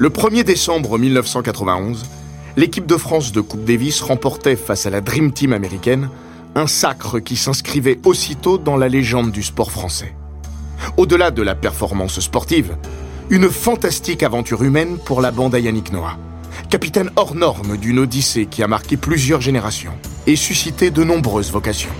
Le 1er décembre 1991, l'équipe de France de Coupe Davis remportait face à la Dream Team américaine un sacre qui s'inscrivait aussitôt dans la légende du sport français. Au-delà de la performance sportive, une fantastique aventure humaine pour la bande à Yannick Noah, capitaine hors norme d'une odyssée qui a marqué plusieurs générations et suscité de nombreuses vocations.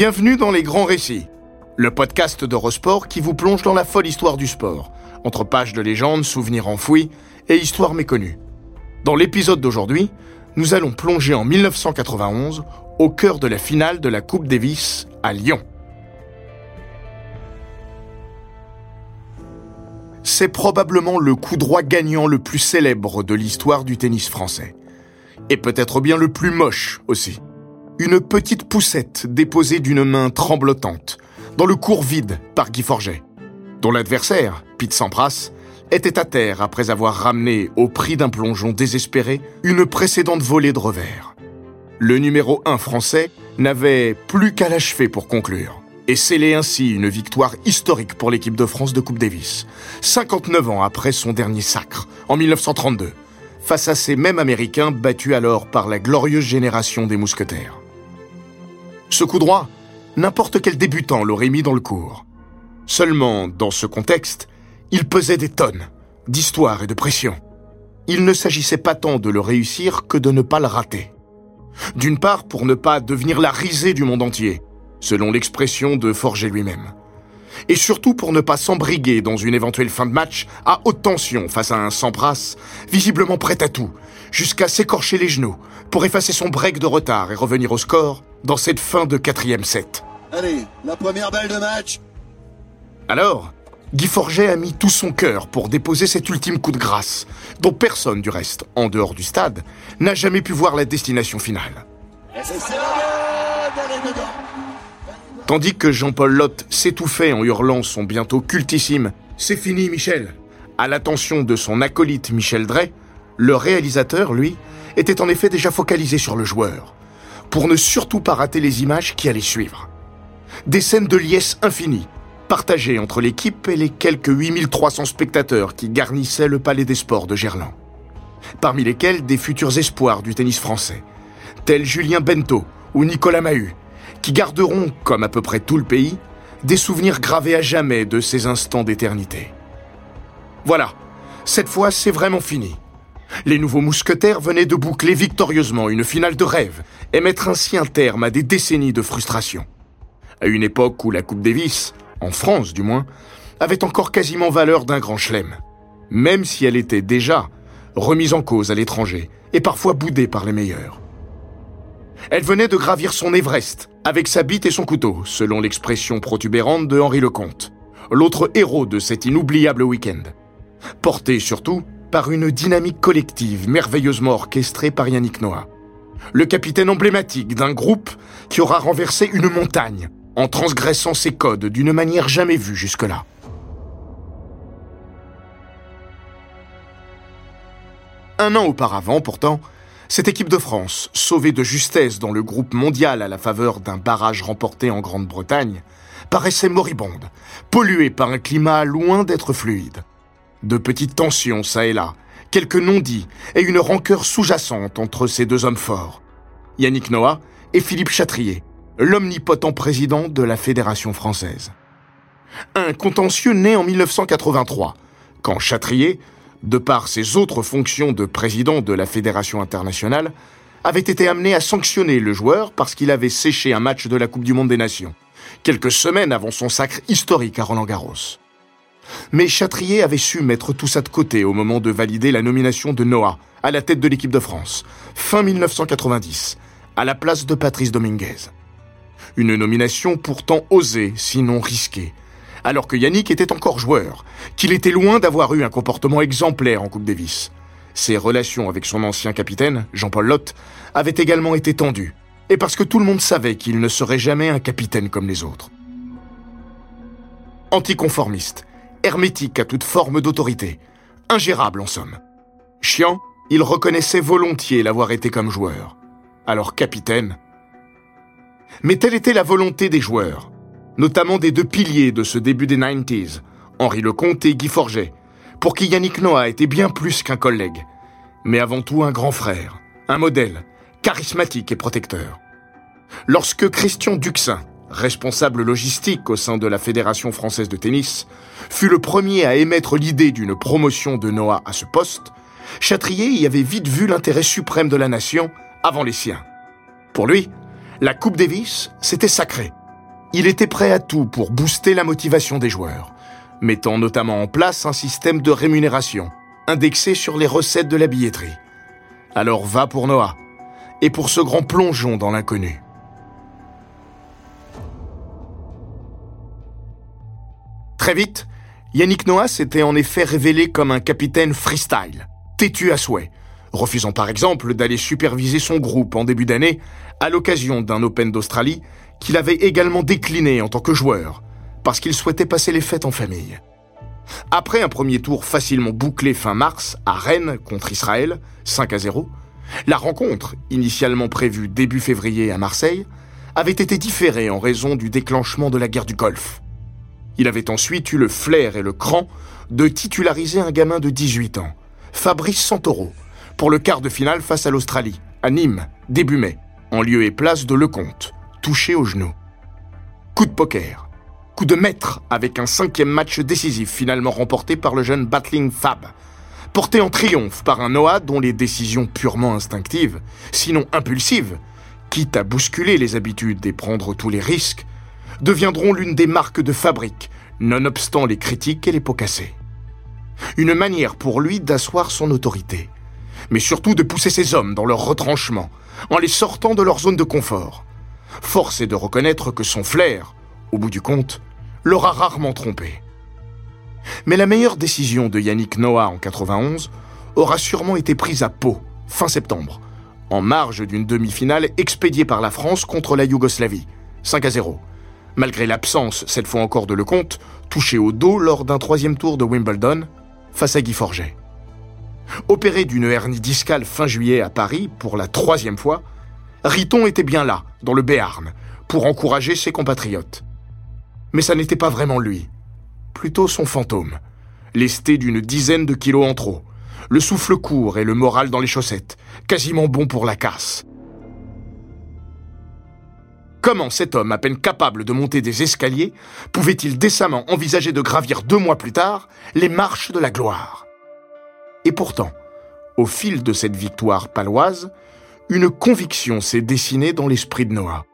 Bienvenue dans Les Grands Récits, le podcast d'Eurosport qui vous plonge dans la folle histoire du sport, entre pages de légendes, souvenirs enfouis et histoires méconnues. Dans l'épisode d'aujourd'hui, nous allons plonger en 1991 au cœur de la finale de la Coupe Davis à Lyon. C'est probablement le coup droit gagnant le plus célèbre de l'histoire du tennis français. Et peut-être bien le plus moche aussi une petite poussette déposée d'une main tremblotante dans le cours vide par Guy Forget, dont l'adversaire, Pete Sampras, était à terre après avoir ramené, au prix d'un plongeon désespéré, une précédente volée de revers. Le numéro 1 français n'avait plus qu'à l'achever pour conclure, et sceller ainsi une victoire historique pour l'équipe de France de Coupe Davis, 59 ans après son dernier sacre, en 1932, face à ces mêmes Américains battus alors par la glorieuse génération des mousquetaires. Ce coup droit, n'importe quel débutant l'aurait mis dans le cours. Seulement, dans ce contexte, il pesait des tonnes d'histoire et de pression. Il ne s'agissait pas tant de le réussir que de ne pas le rater. D'une part, pour ne pas devenir la risée du monde entier, selon l'expression de Forger lui-même. Et surtout pour ne pas s'embriguer dans une éventuelle fin de match à haute tension face à un Sampras, visiblement prêt à tout, jusqu'à s'écorcher les genoux pour effacer son break de retard et revenir au score dans cette fin de quatrième set. Allez, la première balle de match. Alors, Guy Forget a mis tout son cœur pour déposer cet ultime coup de grâce, dont personne du reste, en dehors du stade, n'a jamais pu voir la destination finale. Tandis que Jean-Paul Lotte s'étouffait en hurlant son bientôt cultissime C'est fini, Michel à l'attention de son acolyte Michel Drey, le réalisateur, lui, était en effet déjà focalisé sur le joueur, pour ne surtout pas rater les images qui allaient suivre. Des scènes de liesse infinie, partagées entre l'équipe et les quelques 8300 spectateurs qui garnissaient le Palais des Sports de Gerland. Parmi lesquels des futurs espoirs du tennis français, tels Julien Bento ou Nicolas Mahut, qui garderont, comme à peu près tout le pays, des souvenirs gravés à jamais de ces instants d'éternité. Voilà, cette fois c'est vraiment fini. Les nouveaux mousquetaires venaient de boucler victorieusement une finale de rêve et mettre ainsi un terme à des décennies de frustration. À une époque où la Coupe Davis, en France du moins, avait encore quasiment valeur d'un grand chelem, même si elle était déjà remise en cause à l'étranger et parfois boudée par les meilleurs. Elle venait de gravir son Everest, avec sa bite et son couteau, selon l'expression protubérante de Henri Lecomte, l'autre héros de cet inoubliable week-end. Porté surtout par une dynamique collective merveilleusement orchestrée par Yannick Noah. Le capitaine emblématique d'un groupe qui aura renversé une montagne en transgressant ses codes d'une manière jamais vue jusque-là. Un an auparavant, pourtant, cette équipe de France, sauvée de justesse dans le groupe mondial à la faveur d'un barrage remporté en Grande-Bretagne, paraissait moribonde, polluée par un climat loin d'être fluide. De petites tensions ça et là, quelques non-dits et une rancœur sous-jacente entre ces deux hommes forts, Yannick Noah et Philippe Chatrier, l'omnipotent président de la Fédération française. Un contentieux né en 1983, quand Châtrier, de par ses autres fonctions de président de la Fédération internationale, avait été amené à sanctionner le joueur parce qu'il avait séché un match de la Coupe du Monde des Nations, quelques semaines avant son sacre historique à Roland-Garros. Mais Châtrier avait su mettre tout ça de côté au moment de valider la nomination de Noah à la tête de l'équipe de France, fin 1990, à la place de Patrice Dominguez. Une nomination pourtant osée, sinon risquée, alors que Yannick était encore joueur, qu'il était loin d'avoir eu un comportement exemplaire en Coupe Davis. Ses relations avec son ancien capitaine, Jean-Paul Lotte, avaient également été tendues, et parce que tout le monde savait qu'il ne serait jamais un capitaine comme les autres. Anticonformiste, hermétique à toute forme d'autorité, ingérable en somme. Chiant, il reconnaissait volontiers l'avoir été comme joueur. Alors capitaine. Mais telle était la volonté des joueurs, notamment des deux piliers de ce début des 90s, Henri Lecomte et Guy Forget, pour qui Yannick Noah était bien plus qu'un collègue, mais avant tout un grand frère, un modèle, charismatique et protecteur. Lorsque Christian Duxin, responsable logistique au sein de la Fédération française de tennis, fut le premier à émettre l'idée d'une promotion de Noah à ce poste, Chatrier y avait vite vu l'intérêt suprême de la nation avant les siens. Pour lui, la Coupe Davis, c'était sacré. Il était prêt à tout pour booster la motivation des joueurs, mettant notamment en place un système de rémunération, indexé sur les recettes de la billetterie. Alors va pour Noah, et pour ce grand plongeon dans l'inconnu. Très vite, Yannick Noah s'était en effet révélé comme un capitaine freestyle, têtu à souhait, refusant par exemple d'aller superviser son groupe en début d'année à l'occasion d'un Open d'Australie qu'il avait également décliné en tant que joueur, parce qu'il souhaitait passer les fêtes en famille. Après un premier tour facilement bouclé fin mars à Rennes contre Israël, 5 à 0, la rencontre, initialement prévue début février à Marseille, avait été différée en raison du déclenchement de la guerre du Golfe. Il avait ensuite eu le flair et le cran de titulariser un gamin de 18 ans, Fabrice Santoro, pour le quart de finale face à l'Australie, à Nîmes, début mai, en lieu et place de Lecomte, touché au genou. Coup de poker, coup de maître avec un cinquième match décisif finalement remporté par le jeune Battling Fab, porté en triomphe par un Noah dont les décisions purement instinctives, sinon impulsives, quitte à bousculer les habitudes et prendre tous les risques, deviendront l'une des marques de fabrique, nonobstant les critiques et les pots cassés. Une manière pour lui d'asseoir son autorité, mais surtout de pousser ses hommes dans leur retranchement, en les sortant de leur zone de confort. Force est de reconnaître que son flair, au bout du compte, l'aura rarement trompé. Mais la meilleure décision de Yannick Noah en 91 aura sûrement été prise à Pau, fin septembre, en marge d'une demi-finale expédiée par la France contre la Yougoslavie, 5 à 0, malgré l'absence, cette fois encore de Lecomte, touché au dos lors d'un troisième tour de Wimbledon, face à Guy Forget. Opéré d'une hernie discale fin juillet à Paris pour la troisième fois, Riton était bien là, dans le Béarn, pour encourager ses compatriotes. Mais ça n'était pas vraiment lui, plutôt son fantôme, lesté d'une dizaine de kilos en trop, le souffle court et le moral dans les chaussettes, quasiment bon pour la casse. Comment cet homme, à peine capable de monter des escaliers, pouvait-il décemment envisager de gravir deux mois plus tard les marches de la gloire? Et pourtant, au fil de cette victoire paloise, une conviction s'est dessinée dans l'esprit de Noah,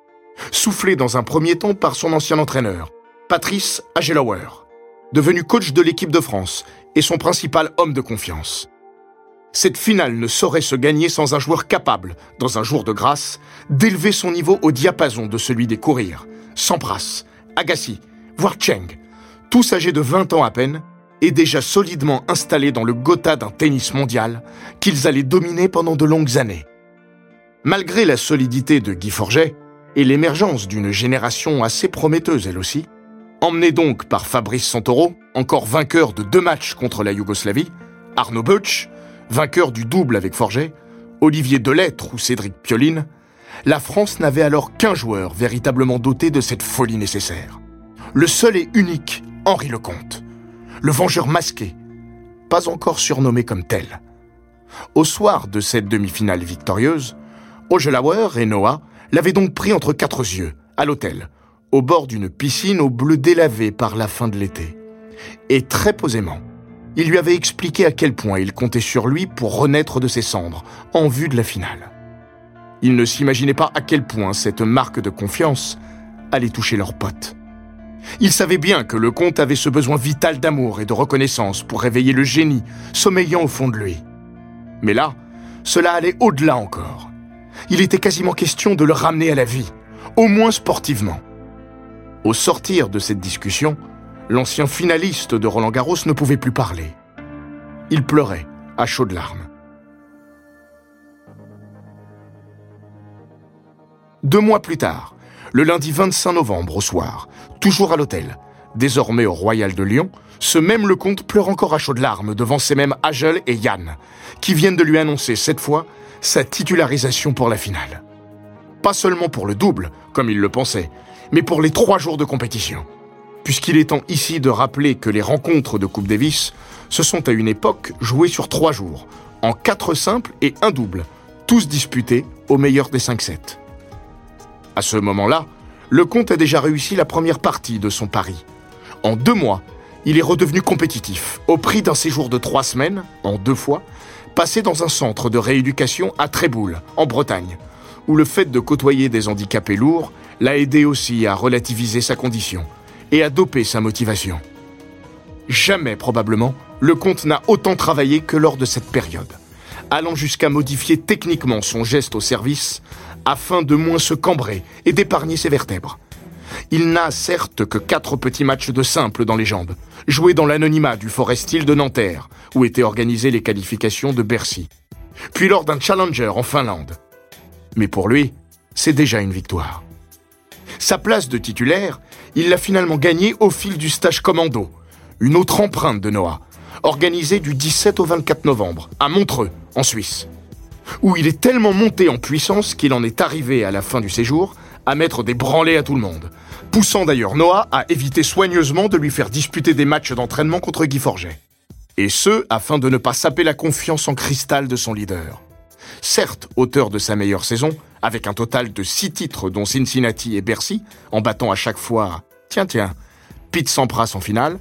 soufflée dans un premier temps par son ancien entraîneur, Patrice Agelauer, devenu coach de l'équipe de France et son principal homme de confiance. Cette finale ne saurait se gagner sans un joueur capable, dans un jour de grâce, d'élever son niveau au diapason de celui des courir. Sampras, Agassi, voire Cheng, tous âgés de 20 ans à peine, et déjà solidement installés dans le Gotha d'un tennis mondial qu'ils allaient dominer pendant de longues années. Malgré la solidité de Guy Forget et l'émergence d'une génération assez prometteuse elle aussi, emmenée donc par Fabrice Santoro, encore vainqueur de deux matchs contre la Yougoslavie, Arnaud Butch, vainqueur du double avec Forget, Olivier Delettre ou Cédric Pioline, la France n'avait alors qu'un joueur véritablement doté de cette folie nécessaire. Le seul et unique Henri Lecomte, le vengeur masqué, pas encore surnommé comme tel. Au soir de cette demi-finale victorieuse, Ogelauer et Noah l'avaient donc pris entre quatre yeux, à l'hôtel, au bord d'une piscine au bleu délavé par la fin de l'été. Et très posément, il lui avait expliqué à quel point il comptait sur lui pour renaître de ses cendres, en vue de la finale. Il ne s'imaginait pas à quel point cette marque de confiance allait toucher leurs potes. Il savait bien que le comte avait ce besoin vital d'amour et de reconnaissance pour réveiller le génie sommeillant au fond de lui. Mais là, cela allait au-delà encore. Il était quasiment question de le ramener à la vie, au moins sportivement. Au sortir de cette discussion, l'ancien finaliste de Roland Garros ne pouvait plus parler. Il pleurait à chaudes larmes. Deux mois plus tard, le lundi 25 novembre au soir, toujours à l'hôtel, désormais au Royal de Lyon, ce même Lecomte pleure encore à chaudes larmes devant ces mêmes Agel et Yann, qui viennent de lui annoncer cette fois sa titularisation pour la finale. Pas seulement pour le double, comme il le pensait, mais pour les trois jours de compétition. Puisqu'il est temps ici de rappeler que les rencontres de Coupe Davis se sont à une époque jouées sur trois jours, en quatre simples et un double, tous disputés au meilleur des cinq sets. À ce moment-là, le comte a déjà réussi la première partie de son pari. En deux mois, il est redevenu compétitif, au prix d'un séjour de trois semaines, en deux fois, passé dans un centre de rééducation à Tréboul, en Bretagne, où le fait de côtoyer des handicapés lourds l'a aidé aussi à relativiser sa condition et à doper sa motivation. Jamais, probablement, le comte n'a autant travaillé que lors de cette période, allant jusqu'à modifier techniquement son geste au service afin de moins se cambrer et d'épargner ses vertèbres. Il n'a certes que quatre petits matchs de simple dans les jambes, joués dans l'anonymat du Forest Hill de Nanterre, où étaient organisées les qualifications de Bercy. Puis lors d'un challenger en Finlande. Mais pour lui, c'est déjà une victoire. Sa place de titulaire, il l'a finalement gagnée au fil du stage commando, une autre empreinte de Noah, organisée du 17 au 24 novembre, à Montreux, en Suisse où il est tellement monté en puissance qu'il en est arrivé à la fin du séjour à mettre des branlées à tout le monde, poussant d'ailleurs Noah à éviter soigneusement de lui faire disputer des matchs d'entraînement contre Guy Forget. Et ce, afin de ne pas saper la confiance en cristal de son leader. Certes, auteur de sa meilleure saison, avec un total de six titres dont Cincinnati et Bercy, en battant à chaque fois, tiens tiens, Pete Sampras en finale,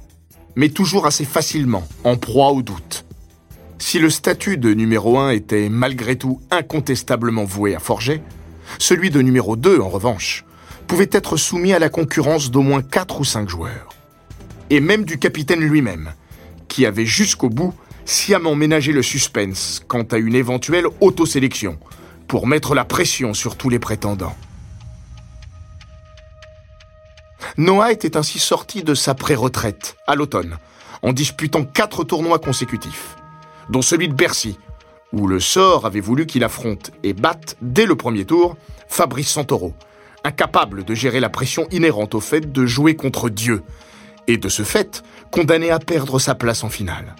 mais toujours assez facilement en proie au doute. Si le statut de numéro 1 était malgré tout incontestablement voué à Forger, celui de numéro 2, en revanche, pouvait être soumis à la concurrence d'au moins 4 ou 5 joueurs. Et même du capitaine lui-même, qui avait jusqu'au bout sciemment ménagé le suspense quant à une éventuelle autosélection, pour mettre la pression sur tous les prétendants. Noah était ainsi sorti de sa pré-retraite, à l'automne, en disputant quatre tournois consécutifs dont celui de Bercy, où le sort avait voulu qu'il affronte et batte, dès le premier tour, Fabrice Santoro, incapable de gérer la pression inhérente au fait de jouer contre Dieu, et de ce fait, condamné à perdre sa place en finale.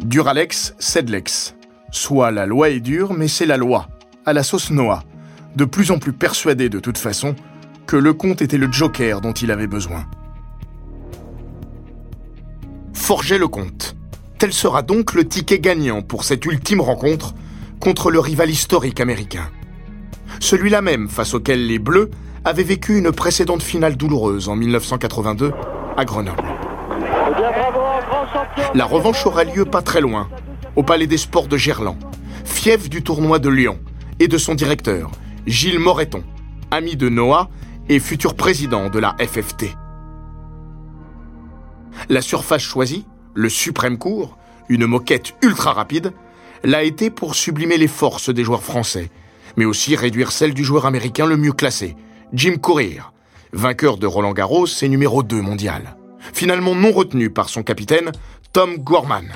Duralex, Sedlex. Soit la loi est dure, mais c'est la loi, à la sauce Noah, de plus en plus persuadé de toute façon que le comte était le joker dont il avait besoin. Forger le comte. Tel sera donc le ticket gagnant pour cette ultime rencontre contre le rival historique américain. Celui-là même face auquel les Bleus avaient vécu une précédente finale douloureuse en 1982 à Grenoble. La revanche aura lieu pas très loin, au Palais des Sports de Gerland, fief du tournoi de Lyon, et de son directeur, Gilles Moreton, ami de Noah et futur président de la FFT. La surface choisie, le suprême cours, une moquette ultra rapide, l'a été pour sublimer les forces des joueurs français, mais aussi réduire celles du joueur américain le mieux classé, Jim Courier, vainqueur de Roland Garros et numéro 2 mondial. Finalement non retenu par son capitaine, Tom Gorman.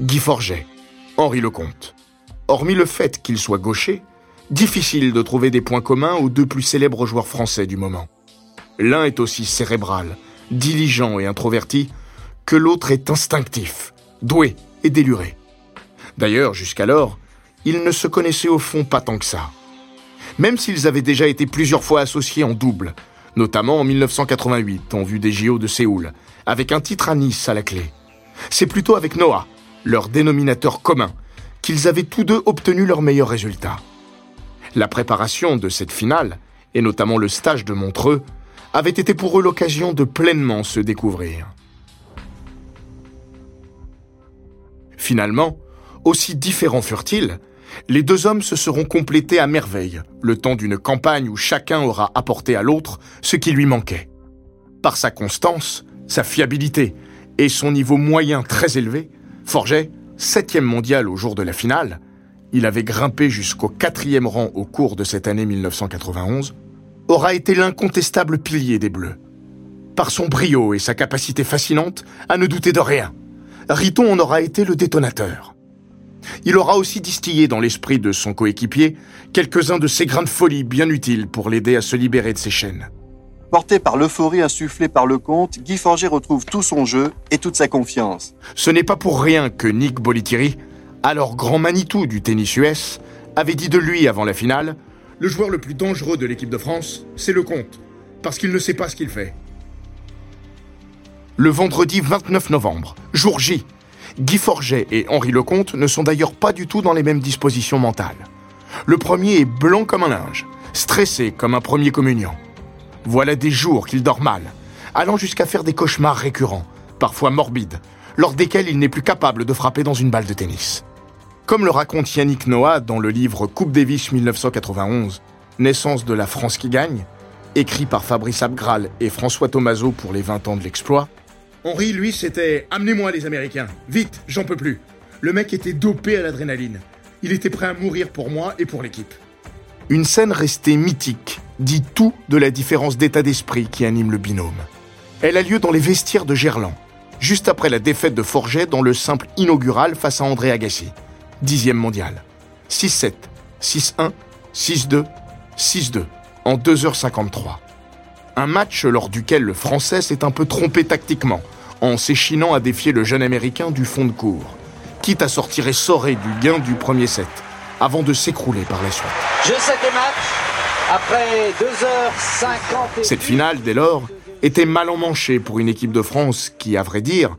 Guy Forget, Henri Lecomte. Hormis le fait qu'il soit gaucher, difficile de trouver des points communs aux deux plus célèbres joueurs français du moment. L'un est aussi cérébral, diligent et introverti, que l'autre est instinctif, doué et déluré. D'ailleurs, jusqu'alors, ils ne se connaissaient au fond pas tant que ça. Même s'ils avaient déjà été plusieurs fois associés en double, notamment en 1988, en vue des JO de Séoul, avec un titre à Nice à la clé. C'est plutôt avec Noah, leur dénominateur commun, qu'ils avaient tous deux obtenu leurs meilleurs résultats. La préparation de cette finale et notamment le stage de Montreux, avait été pour eux l'occasion de pleinement se découvrir. Finalement, aussi différents furent-ils, les deux hommes se seront complétés à merveille, le temps d'une campagne où chacun aura apporté à l'autre ce qui lui manquait. Par sa constance, sa fiabilité et son niveau moyen très élevé, Forget, septième mondial au jour de la finale, il avait grimpé jusqu'au quatrième rang au cours de cette année 1991, aura été l'incontestable pilier des Bleus. Par son brio et sa capacité fascinante à ne douter de rien, Riton en aura été le détonateur. Il aura aussi distillé dans l'esprit de son coéquipier quelques-uns de ses grains de folie bien utiles pour l'aider à se libérer de ses chaînes. Porté par l'euphorie insufflée par le comte, Guy Forget retrouve tout son jeu et toute sa confiance. Ce n'est pas pour rien que Nick Bolitiri, alors grand Manitou du tennis US, avait dit de lui avant la finale Le joueur le plus dangereux de l'équipe de France, c'est le comte, parce qu'il ne sait pas ce qu'il fait. Le vendredi 29 novembre, jour J, Guy Forget et Henri Lecomte ne sont d'ailleurs pas du tout dans les mêmes dispositions mentales. Le premier est blanc comme un linge, stressé comme un premier communion. Voilà des jours qu'il dort mal, allant jusqu'à faire des cauchemars récurrents, parfois morbides, lors desquels il n'est plus capable de frapper dans une balle de tennis. Comme le raconte Yannick Noah dans le livre Coupe Davis 1991, Naissance de la France qui gagne, écrit par Fabrice Abgral et François Tomaso pour les 20 ans de l'exploit, Henri, lui, c'était Amenez-moi les Américains, vite, j'en peux plus. Le mec était dopé à l'adrénaline. Il était prêt à mourir pour moi et pour l'équipe. Une scène restée mythique dit tout de la différence d'état d'esprit qui anime le binôme. Elle a lieu dans les vestiaires de Gerland, juste après la défaite de Forget dans le simple inaugural face à André Agassi, dixième mondial. 6-7, 6-1, 6-2, 6-2, en 2h53. Un match lors duquel le Français s'est un peu trompé tactiquement, en s'échinant à défier le jeune Américain du fond de cours, quitte à sortir essoré du gain du premier set, avant de s'écrouler par la suite. Je sais match, après 2h50... Cette finale, dès lors, était mal emmanchée pour une équipe de France qui, à vrai dire,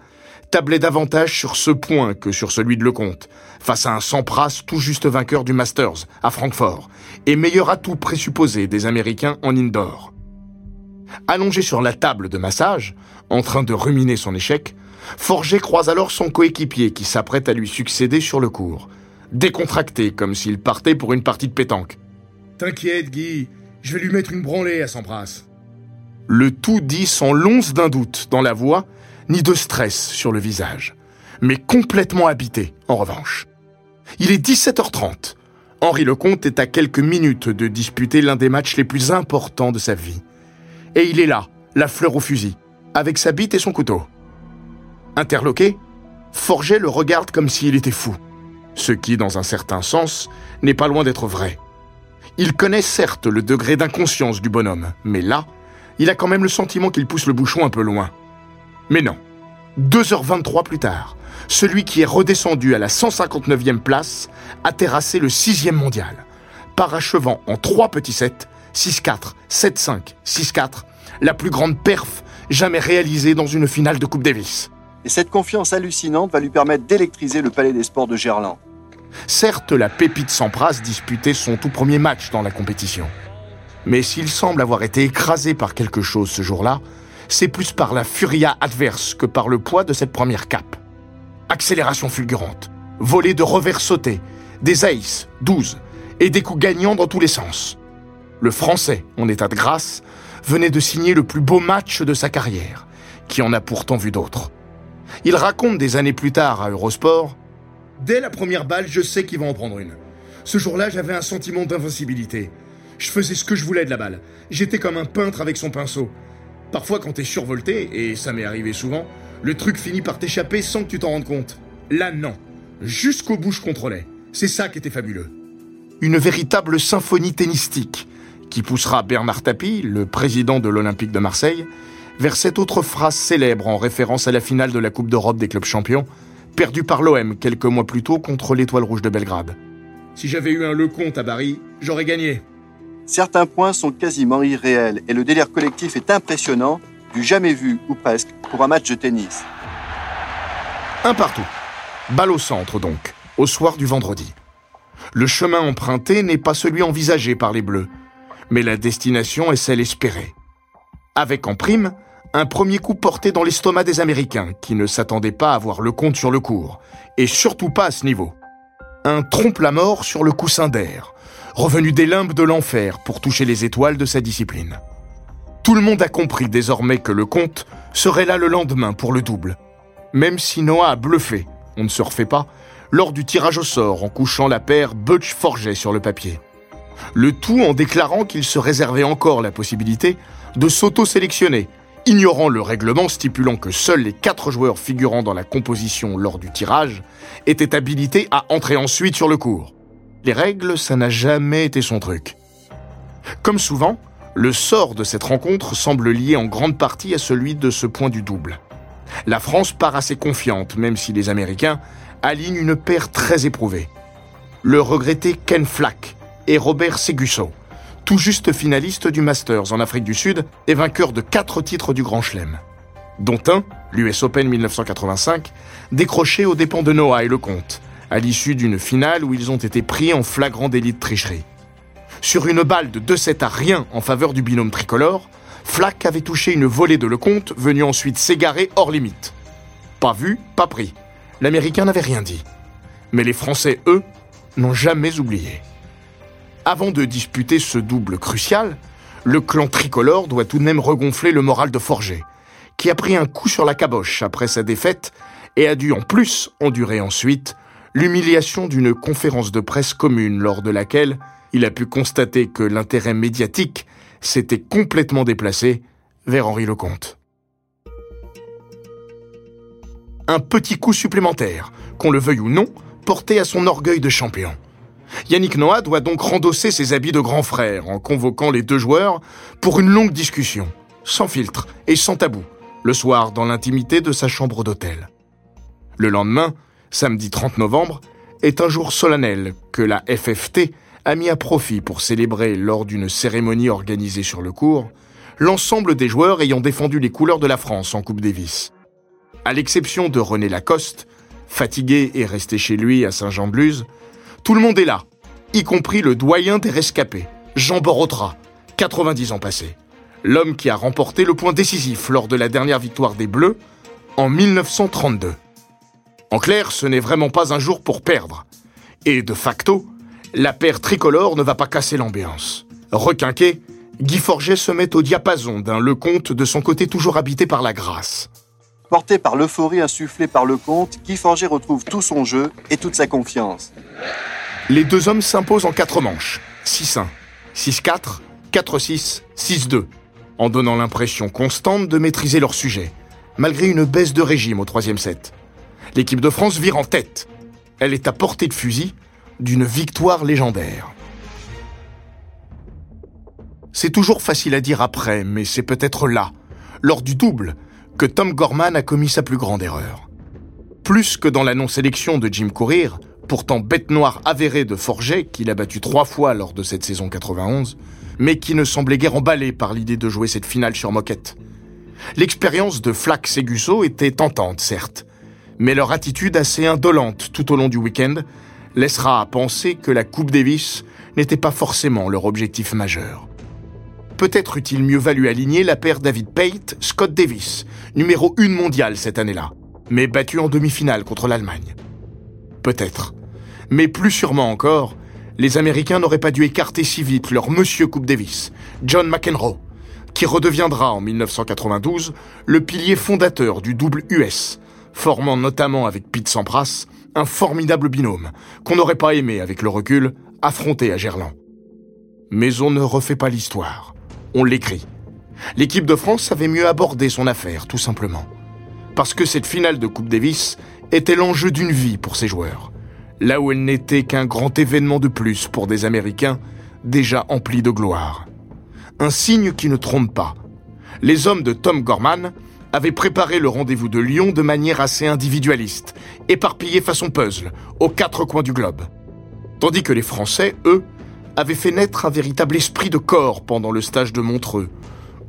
tablait davantage sur ce point que sur celui de Lecomte, face à un Sampras tout juste vainqueur du Masters, à Francfort, et meilleur atout présupposé des Américains en indoor. Allongé sur la table de massage, en train de ruminer son échec, Forger croise alors son coéquipier qui s'apprête à lui succéder sur le cours, décontracté comme s'il partait pour une partie de pétanque. T'inquiète, Guy, je vais lui mettre une branlée à Sampras. Le tout dit sans l'once d'un doute dans la voix, ni de stress sur le visage, mais complètement habité, en revanche. Il est 17h30. Henri Lecomte est à quelques minutes de disputer l'un des matchs les plus importants de sa vie et il est là, la fleur au fusil, avec sa bite et son couteau. Interloqué, Forget le regarde comme s'il était fou, ce qui, dans un certain sens, n'est pas loin d'être vrai. Il connaît certes le degré d'inconscience du bonhomme, mais là, il a quand même le sentiment qu'il pousse le bouchon un peu loin. Mais non. 2h23 plus tard, celui qui est redescendu à la 159e place a terrassé le 6e mondial, parachevant en trois petits sets 6-4, 7-5, 6-4, la plus grande perf jamais réalisée dans une finale de Coupe Davis. Et cette confiance hallucinante va lui permettre d'électriser le Palais des Sports de Gerland. Certes, la pépite Sampras disputait son tout premier match dans la compétition. Mais s'il semble avoir été écrasé par quelque chose ce jour-là, c'est plus par la furia adverse que par le poids de cette première cape. Accélération fulgurante, volée de revers sautés, des aces, 12, et des coups gagnants dans tous les sens le Français, en état de grâce, venait de signer le plus beau match de sa carrière, qui en a pourtant vu d'autres. Il raconte des années plus tard à Eurosport Dès la première balle, je sais qu'il va en prendre une. Ce jour-là, j'avais un sentiment d'invincibilité. Je faisais ce que je voulais de la balle. J'étais comme un peintre avec son pinceau. Parfois, quand t'es survolté, et ça m'est arrivé souvent, le truc finit par t'échapper sans que tu t'en rendes compte. Là, non. Jusqu'au bout, je contrôlais. C'est ça qui était fabuleux. Une véritable symphonie tennistique, qui poussera Bernard Tapie, le président de l'Olympique de Marseille, vers cette autre phrase célèbre en référence à la finale de la Coupe d'Europe des clubs champions, perdue par l'OM quelques mois plus tôt contre l'Étoile Rouge de Belgrade. Si j'avais eu un Lecomte à Paris, j'aurais gagné. Certains points sont quasiment irréels et le délire collectif est impressionnant, du jamais vu ou presque pour un match de tennis. Un partout. Balle au centre donc, au soir du vendredi. Le chemin emprunté n'est pas celui envisagé par les Bleus, Mais la destination est celle espérée. Avec en prime, un premier coup porté dans l'estomac des Américains, qui ne s'attendaient pas à voir le compte sur le cours, et surtout pas à ce niveau. Un trompe-la-mort sur le coussin d'air, revenu des limbes de l'enfer pour toucher les étoiles de sa discipline. Tout le monde a compris désormais que le compte serait là le lendemain pour le double. Même si Noah a bluffé, on ne se refait pas, lors du tirage au sort en couchant la paire Butch Forget sur le papier. Le tout en déclarant qu'il se réservait encore la possibilité de s'auto-sélectionner, ignorant le règlement stipulant que seuls les quatre joueurs figurant dans la composition lors du tirage étaient habilités à entrer ensuite sur le cours. Les règles, ça n'a jamais été son truc. Comme souvent, le sort de cette rencontre semble lié en grande partie à celui de ce point du double. La France part assez confiante, même si les Américains alignent une paire très éprouvée. Le regretté Ken Flack et Robert Segusso, tout juste finaliste du Masters en Afrique du Sud et vainqueur de quatre titres du Grand Chelem. Dont un, l'US Open 1985, décroché aux dépens de Noah et Lecomte, à l'issue d'une finale où ils ont été pris en flagrant délit de tricherie. Sur une balle de 2-7 à rien en faveur du binôme tricolore, Flack avait touché une volée de Lecomte, venu ensuite s'égarer hors limite. Pas vu, pas pris. L'Américain n'avait rien dit. Mais les Français, eux, n'ont jamais oublié. Avant de disputer ce double crucial, le clan tricolore doit tout de même regonfler le moral de Forger, qui a pris un coup sur la caboche après sa défaite et a dû en plus endurer ensuite l'humiliation d'une conférence de presse commune lors de laquelle il a pu constater que l'intérêt médiatique s'était complètement déplacé vers Henri Lecomte. Un petit coup supplémentaire, qu'on le veuille ou non, porté à son orgueil de champion. Yannick Noah doit donc rendosser ses habits de grand frère en convoquant les deux joueurs pour une longue discussion, sans filtre et sans tabou, le soir dans l'intimité de sa chambre d'hôtel. Le lendemain, samedi 30 novembre, est un jour solennel que la FFT a mis à profit pour célébrer lors d'une cérémonie organisée sur le cours l'ensemble des joueurs ayant défendu les couleurs de la France en Coupe Davis. À l'exception de René Lacoste, fatigué et resté chez lui à Saint-Jean-de-Luz, tout le monde est là, y compris le doyen des rescapés, Jean Borotra, 90 ans passés. L'homme qui a remporté le point décisif lors de la dernière victoire des Bleus en 1932. En clair, ce n'est vraiment pas un jour pour perdre. Et de facto, la paire tricolore ne va pas casser l'ambiance. Requinqué, Guy Forget se met au diapason d'un Lecomte de son côté toujours habité par la grâce. Porté par l'euphorie insufflée par Lecomte, Guy Forget retrouve tout son jeu et toute sa confiance. Les deux hommes s'imposent en quatre manches. 6-1, 6-4, 4-6, 6-2, en donnant l'impression constante de maîtriser leur sujet, malgré une baisse de régime au troisième set. L'équipe de France vire en tête. Elle est à portée de fusil, d'une victoire légendaire. C'est toujours facile à dire après, mais c'est peut-être là, lors du double, que Tom Gorman a commis sa plus grande erreur. Plus que dans la non-sélection de Jim Courier, pourtant bête noire avérée de Forget, qu'il a battu trois fois lors de cette saison 91, mais qui ne semblait guère emballé par l'idée de jouer cette finale sur moquette. L'expérience de Flack Segusso était tentante, certes, mais leur attitude assez indolente tout au long du week-end laissera à penser que la Coupe Davis n'était pas forcément leur objectif majeur. Peut-être eût-il mieux valu aligner la paire David Pate, Scott Davis, numéro 1 mondial cette année-là, mais battu en demi-finale contre l'Allemagne. Peut-être. Mais plus sûrement encore, les Américains n'auraient pas dû écarter si vite leur Monsieur Coupe Davis, John McEnroe, qui redeviendra en 1992 le pilier fondateur du double US, formant notamment avec Pete Sampras un formidable binôme qu'on n'aurait pas aimé, avec le recul, affronter à Gerland. Mais on ne refait pas l'histoire, on l'écrit. L'équipe de France avait mieux abordé son affaire, tout simplement. Parce que cette finale de Coupe Davis était l'enjeu d'une vie pour ses joueurs, là où elle n'était qu'un grand événement de plus pour des Américains déjà emplis de gloire. Un signe qui ne trompe pas. Les hommes de Tom Gorman avait préparé le rendez-vous de Lyon de manière assez individualiste, éparpillé façon puzzle, aux quatre coins du globe. Tandis que les Français, eux, avaient fait naître un véritable esprit de corps pendant le stage de Montreux,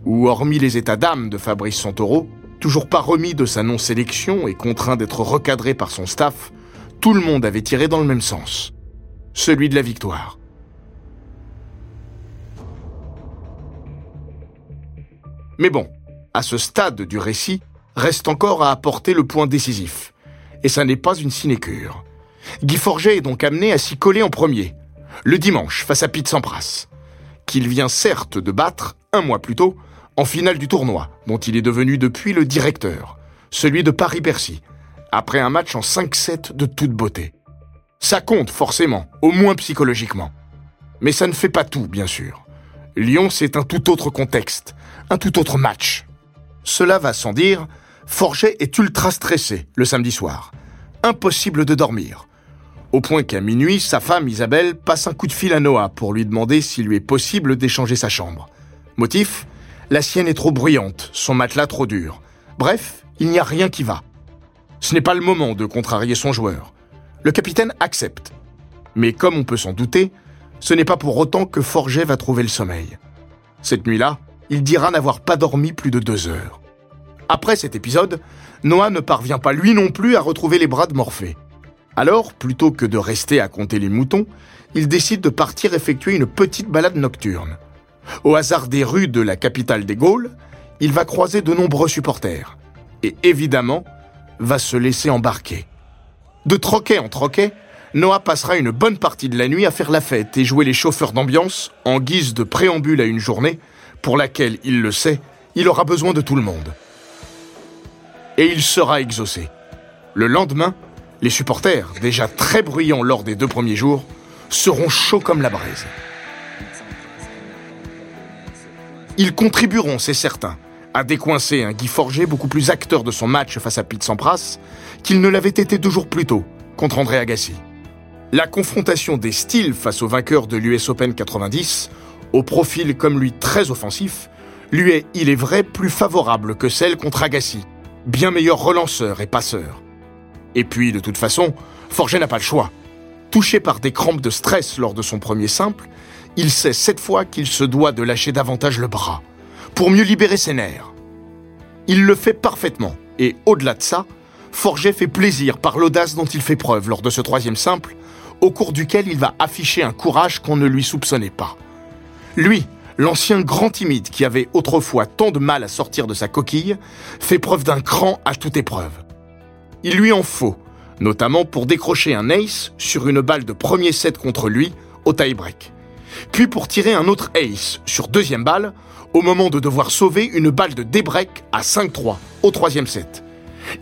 où, hormis les états d'âme de Fabrice Santoro, toujours pas remis de sa non-sélection et contraint d'être recadré par son staff, tout le monde avait tiré dans le même sens, celui de la victoire. Mais bon, à ce stade du récit, reste encore à apporter le point décisif. Et ça n'est pas une sinécure. Guy Forget est donc amené à s'y coller en premier, le dimanche face à Pete Sampras, qu'il vient certes de battre, un mois plus tôt, en finale du tournoi, dont il est devenu depuis le directeur, celui de Paris-Bercy, après un match en 5-7 de toute beauté. Ça compte forcément, au moins psychologiquement. Mais ça ne fait pas tout, bien sûr. Lyon, c'est un tout autre contexte, un tout autre match. Cela va sans dire, Forget est ultra stressé le samedi soir. Impossible de dormir. Au point qu'à minuit, sa femme Isabelle passe un coup de fil à Noah pour lui demander s'il lui est possible d'échanger sa chambre. Motif? La sienne est trop bruyante, son matelas trop dur. Bref, il n'y a rien qui va. Ce n'est pas le moment de contrarier son joueur. Le capitaine accepte. Mais comme on peut s'en douter, ce n'est pas pour autant que Forget va trouver le sommeil. Cette nuit-là, il dira n'avoir pas dormi plus de deux heures. Après cet épisode, Noah ne parvient pas lui non plus à retrouver les bras de Morphée. Alors, plutôt que de rester à compter les moutons, il décide de partir effectuer une petite balade nocturne. Au hasard des rues de la capitale des Gaules, il va croiser de nombreux supporters. Et évidemment, va se laisser embarquer. De troquet en troquet, Noah passera une bonne partie de la nuit à faire la fête et jouer les chauffeurs d'ambiance en guise de préambule à une journée pour laquelle, il le sait, il aura besoin de tout le monde. Et il sera exaucé. Le lendemain, les supporters, déjà très bruyants lors des deux premiers jours, seront chauds comme la braise. Ils contribueront, c'est certain, à décoincer un Guy Forger beaucoup plus acteur de son match face à Pete Sampras qu'il ne l'avait été deux jours plus tôt contre André Agassi. La confrontation des styles face au vainqueur de l'US Open 90, au profil comme lui très offensif, lui est, il est vrai, plus favorable que celle contre Agassi, bien meilleur relanceur et passeur. Et puis, de toute façon, Forget n'a pas le choix. Touché par des crampes de stress lors de son premier simple, il sait cette fois qu'il se doit de lâcher davantage le bras, pour mieux libérer ses nerfs. Il le fait parfaitement, et au-delà de ça, Forget fait plaisir par l'audace dont il fait preuve lors de ce troisième simple, au cours duquel il va afficher un courage qu'on ne lui soupçonnait pas. Lui, l'ancien grand timide qui avait autrefois tant de mal à sortir de sa coquille, fait preuve d'un cran à toute épreuve. Il lui en faut, notamment pour décrocher un ace sur une balle de premier set contre lui au tie-break. Puis pour tirer un autre ace sur deuxième balle au moment de devoir sauver une balle de débreak à 5-3 au troisième set.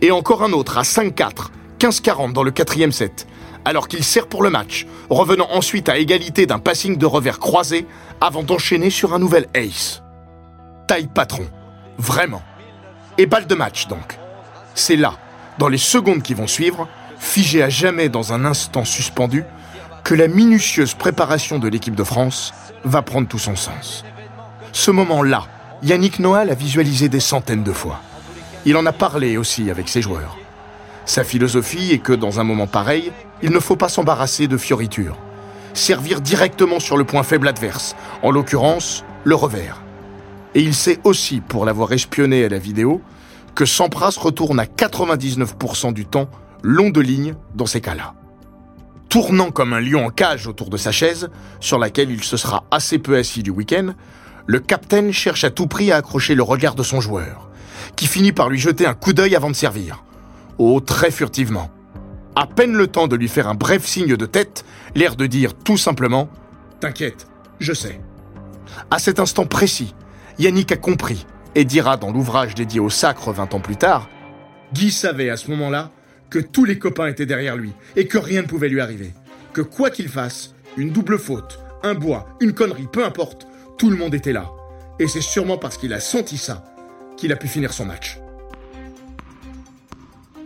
Et encore un autre à 5-4, 15-40 dans le quatrième set, alors qu'il sert pour le match, revenant ensuite à égalité d'un passing de revers croisé avant d'enchaîner sur un nouvel ace. Taille patron, vraiment. Et balle de match donc. C'est là, dans les secondes qui vont suivre, figé à jamais dans un instant suspendu, que la minutieuse préparation de l'équipe de France va prendre tout son sens. Ce moment-là, Yannick Noah l'a visualisé des centaines de fois. Il en a parlé aussi avec ses joueurs. Sa philosophie est que dans un moment pareil, il ne faut pas s'embarrasser de fioritures. Servir directement sur le point faible adverse, en l'occurrence, le revers. Et il sait aussi, pour l'avoir espionné à la vidéo, que Sampras retourne à 99% du temps long de ligne dans ces cas-là. Tournant comme un lion en cage autour de sa chaise, sur laquelle il se sera assez peu assis du week-end, le capitaine cherche à tout prix à accrocher le regard de son joueur, qui finit par lui jeter un coup d'œil avant de servir. Oh, très furtivement. À peine le temps de lui faire un bref signe de tête, l'air de dire tout simplement T'inquiète, je sais. À cet instant précis, Yannick a compris et dira dans l'ouvrage dédié au sacre 20 ans plus tard Guy savait à ce moment-là que tous les copains étaient derrière lui et que rien ne pouvait lui arriver. Que quoi qu'il fasse, une double faute, un bois, une connerie, peu importe, tout le monde était là. Et c'est sûrement parce qu'il a senti ça qu'il a pu finir son match.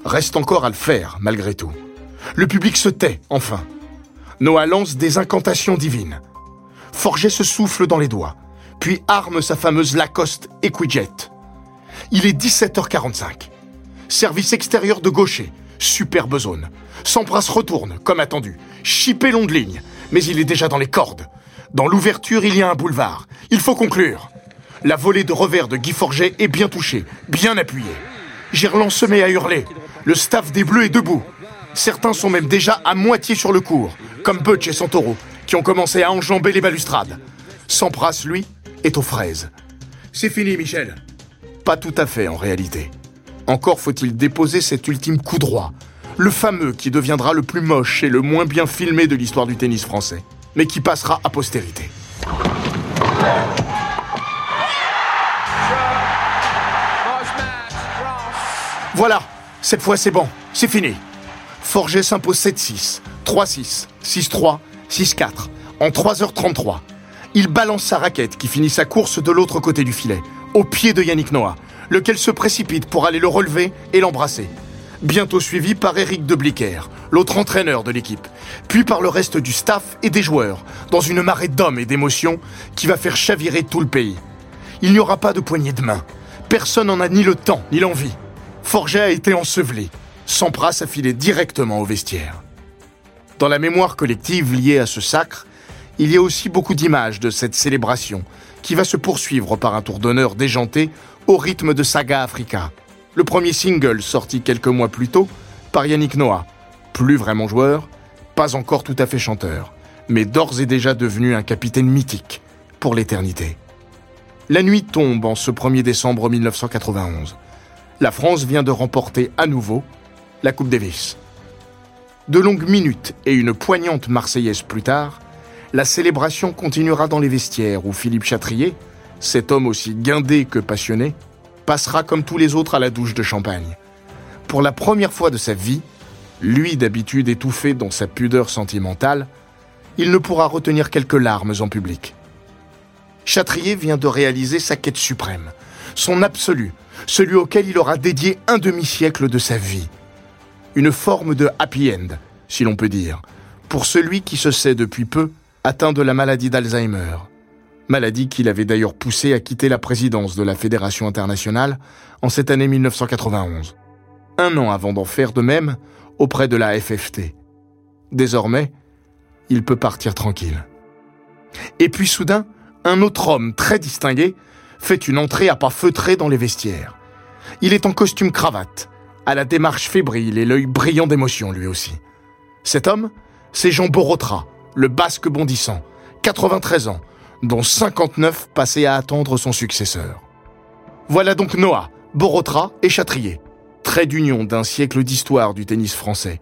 Reste encore à le faire, malgré tout. Le public se tait, enfin. Noah lance des incantations divines. Forget se souffle dans les doigts, puis arme sa fameuse Lacoste Equijet. Il est 17h45. Service extérieur de gaucher, superbe zone. Sampras retourne, comme attendu, chippé long de ligne, mais il est déjà dans les cordes. Dans l'ouverture, il y a un boulevard. Il faut conclure. La volée de revers de Guy Forget est bien touchée, bien appuyée. Gerland se met à hurler. Le staff des Bleus est debout. Certains sont même déjà à moitié sur le cours, comme Butch et Santoro, qui ont commencé à enjamber les balustrades. Sampras, lui, est aux fraises. C'est fini, Michel. Pas tout à fait en réalité. Encore faut-il déposer cet ultime coup droit, le fameux qui deviendra le plus moche et le moins bien filmé de l'histoire du tennis français, mais qui passera à postérité. Voilà, cette fois c'est bon, c'est fini. Forget s'impose 7-6, 3-6, 6-3, 6-4, en 3h33. Il balance sa raquette qui finit sa course de l'autre côté du filet, au pied de Yannick Noah, lequel se précipite pour aller le relever et l'embrasser. Bientôt suivi par Eric de Blicker, l'autre entraîneur de l'équipe, puis par le reste du staff et des joueurs, dans une marée d'hommes et d'émotions qui va faire chavirer tout le pays. Il n'y aura pas de poignée de main. Personne n'en a ni le temps ni l'envie. Forget a été enseveli. Sampras a filé directement au vestiaire. Dans la mémoire collective liée à ce sacre, il y a aussi beaucoup d'images de cette célébration, qui va se poursuivre par un tour d'honneur déjanté au rythme de Saga Africa, le premier single sorti quelques mois plus tôt par Yannick Noah, plus vraiment joueur, pas encore tout à fait chanteur, mais d'ores et déjà devenu un capitaine mythique pour l'éternité. La nuit tombe en ce 1er décembre 1991 la France vient de remporter à nouveau la Coupe Davis. De longues minutes et une poignante Marseillaise plus tard, la célébration continuera dans les vestiaires où Philippe Chatrier, cet homme aussi guindé que passionné, passera comme tous les autres à la douche de champagne. Pour la première fois de sa vie, lui d'habitude étouffé dans sa pudeur sentimentale, il ne pourra retenir quelques larmes en public. Chatrier vient de réaliser sa quête suprême, son absolu, celui auquel il aura dédié un demi-siècle de sa vie. Une forme de happy end, si l'on peut dire, pour celui qui se sait depuis peu atteint de la maladie d'Alzheimer. Maladie qui l'avait d'ailleurs poussé à quitter la présidence de la Fédération internationale en cette année 1991. Un an avant d'en faire de même auprès de la FFT. Désormais, il peut partir tranquille. Et puis soudain, un autre homme très distingué fait une entrée à pas feutrés dans les vestiaires. Il est en costume cravate, à la démarche fébrile et l'œil brillant d'émotion lui aussi. Cet homme, c'est Jean Borotra, le basque bondissant, 93 ans, dont 59 passés à attendre son successeur. Voilà donc Noah, Borotra et Chatrier, trait d'union d'un siècle d'histoire du tennis français,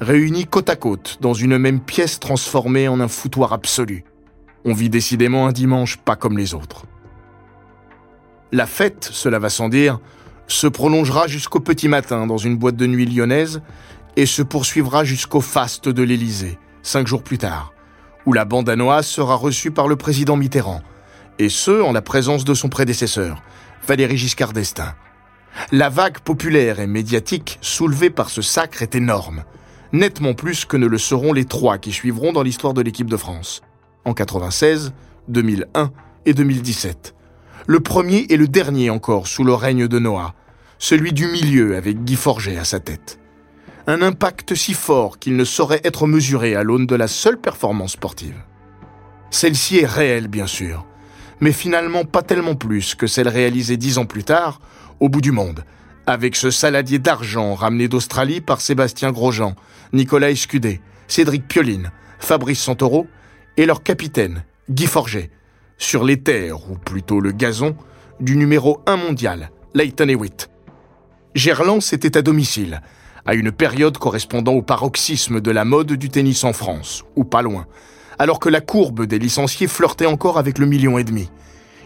réunis côte à côte dans une même pièce transformée en un foutoir absolu. On vit décidément un dimanche pas comme les autres. La fête, cela va sans dire, se prolongera jusqu'au petit matin dans une boîte de nuit lyonnaise et se poursuivra jusqu'au faste de l'Élysée, cinq jours plus tard, où la bande à sera reçue par le président Mitterrand, et ce, en la présence de son prédécesseur, Valéry Giscard d'Estaing. La vague populaire et médiatique soulevée par ce sacre est énorme, nettement plus que ne le seront les trois qui suivront dans l'histoire de l'équipe de France, en 96, 2001 et 2017 le premier et le dernier encore sous le règne de Noah, celui du milieu avec Guy Forget à sa tête. Un impact si fort qu'il ne saurait être mesuré à l'aune de la seule performance sportive. Celle-ci est réelle, bien sûr, mais finalement pas tellement plus que celle réalisée dix ans plus tard, au bout du monde, avec ce saladier d'argent ramené d'Australie par Sébastien Grosjean, Nicolas Escudé, Cédric Pioline, Fabrice Santoro et leur capitaine, Guy Forget, sur les terres, ou plutôt le gazon, du numéro 1 mondial, Leighton Hewitt. Gerland s'était à domicile, à une période correspondant au paroxysme de la mode du tennis en France, ou pas loin, alors que la courbe des licenciés flirtait encore avec le million et demi.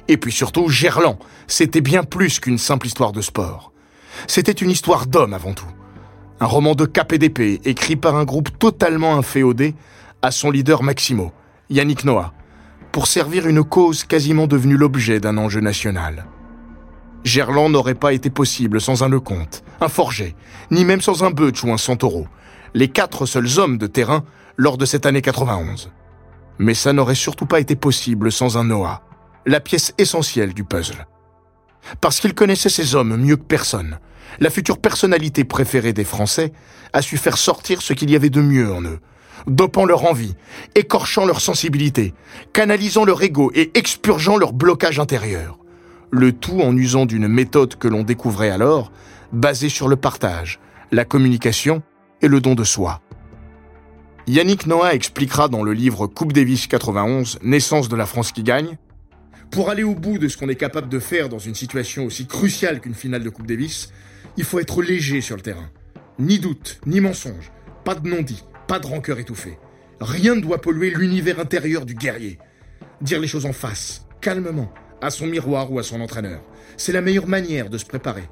Et puis surtout, Gerland, c'était bien plus qu'une simple histoire de sport. C'était une histoire d'homme avant tout. Un roman de cap et d'épée, écrit par un groupe totalement inféodé à son leader Maximo, Yannick Noah, pour servir une cause quasiment devenue l'objet d'un enjeu national. Gerland n'aurait pas été possible sans un Lecomte, un Forget, ni même sans un Butch ou un Santoro, les quatre seuls hommes de terrain lors de cette année 91. Mais ça n'aurait surtout pas été possible sans un Noah, la pièce essentielle du puzzle. Parce qu'il connaissait ces hommes mieux que personne, la future personnalité préférée des Français a su faire sortir ce qu'il y avait de mieux en eux, dopant leur envie, écorchant leur sensibilité, canalisant leur ego et expurgeant leur blocage intérieur. Le tout en usant d'une méthode que l'on découvrait alors, basée sur le partage, la communication et le don de soi. Yannick Noah expliquera dans le livre Coupe Davis 91, Naissance de la France qui gagne, Pour aller au bout de ce qu'on est capable de faire dans une situation aussi cruciale qu'une finale de Coupe Davis, il faut être léger sur le terrain. Ni doute, ni mensonge, pas de non-dit, pas de rancœur étouffée. Rien ne doit polluer l'univers intérieur du guerrier. Dire les choses en face, calmement, à son miroir ou à son entraîneur. C'est la meilleure manière de se préparer.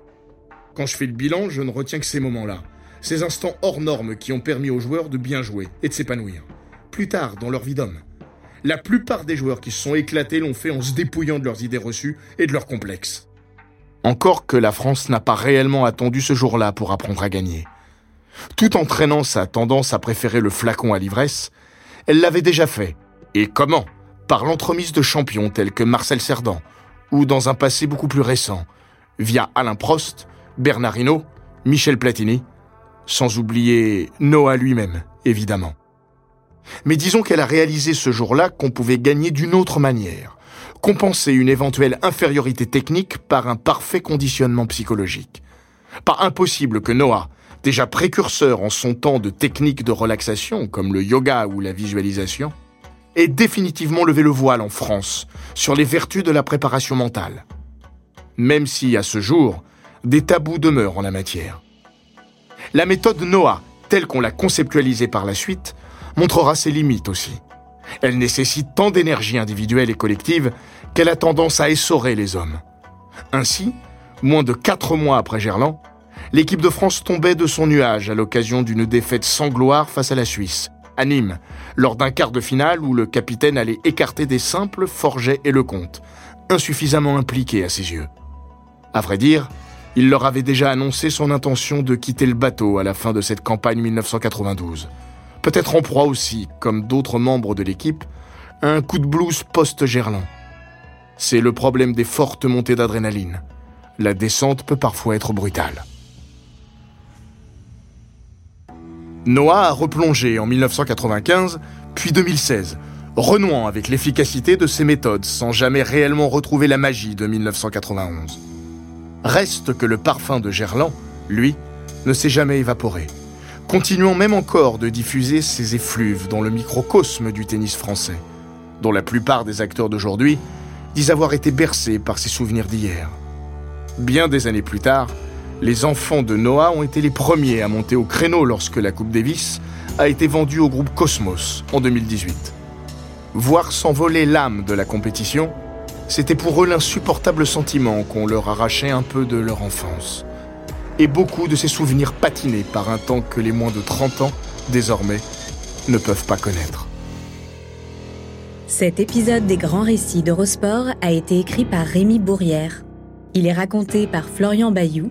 Quand je fais le bilan, je ne retiens que ces moments-là. Ces instants hors normes qui ont permis aux joueurs de bien jouer et de s'épanouir. Plus tard, dans leur vie d'homme. La plupart des joueurs qui se sont éclatés l'ont fait en se dépouillant de leurs idées reçues et de leurs complexes. Encore que la France n'a pas réellement attendu ce jour-là pour apprendre à gagner. Tout en traînant sa tendance à préférer le flacon à l'ivresse, elle l'avait déjà fait. Et comment? Par l'entremise de champions tels que Marcel Cerdan, ou dans un passé beaucoup plus récent, via Alain Prost, Bernard Hinault, Michel Platini, sans oublier Noah lui-même, évidemment. Mais disons qu'elle a réalisé ce jour-là qu'on pouvait gagner d'une autre manière, compenser une éventuelle infériorité technique par un parfait conditionnement psychologique. Pas impossible que Noah, déjà précurseur en son temps de techniques de relaxation comme le yoga ou la visualisation, ait définitivement levé le voile en France sur les vertus de la préparation mentale. Même si, à ce jour, des tabous demeurent en la matière. La méthode Noah, telle qu'on l'a conceptualisée par la suite, montrera ses limites aussi. Elle nécessite tant d'énergie individuelle et collective qu'elle a tendance à essorer les hommes. Ainsi, moins de quatre mois après Gerland, l'équipe de France tombait de son nuage à l'occasion d'une défaite sans gloire face à la Suisse, à Nîmes, lors d'un quart de finale où le capitaine allait écarter des simples Forget et Lecomte, insuffisamment impliqués à ses yeux. À vrai dire, il leur avait déjà annoncé son intention de quitter le bateau à la fin de cette campagne 1992. Peut-être en proie aussi, comme d'autres membres de l'équipe, à un coup de blues post-Gerland. C'est le problème des fortes montées d'adrénaline. La descente peut parfois être brutale. Noah a replongé en 1995, puis 2016, renouant avec l'efficacité de ses méthodes sans jamais réellement retrouver la magie de 1991. Reste que le parfum de Gerland, lui, ne s'est jamais évaporé, continuant même encore de diffuser ses effluves dans le microcosme du tennis français, dont la plupart des acteurs d'aujourd'hui disent avoir été bercés par ses souvenirs d'hier. Bien des années plus tard, les enfants de Noah ont été les premiers à monter au créneau lorsque la Coupe Davis a été vendue au groupe Cosmos en 2018. Voir s'envoler l'âme de la compétition, c'était pour eux l'insupportable sentiment qu'on leur arrachait un peu de leur enfance. Et beaucoup de ces souvenirs patinés par un temps que les moins de 30 ans, désormais, ne peuvent pas connaître. Cet épisode des grands récits d'Eurosport a été écrit par Rémi Bourrière. Il est raconté par Florian Bayou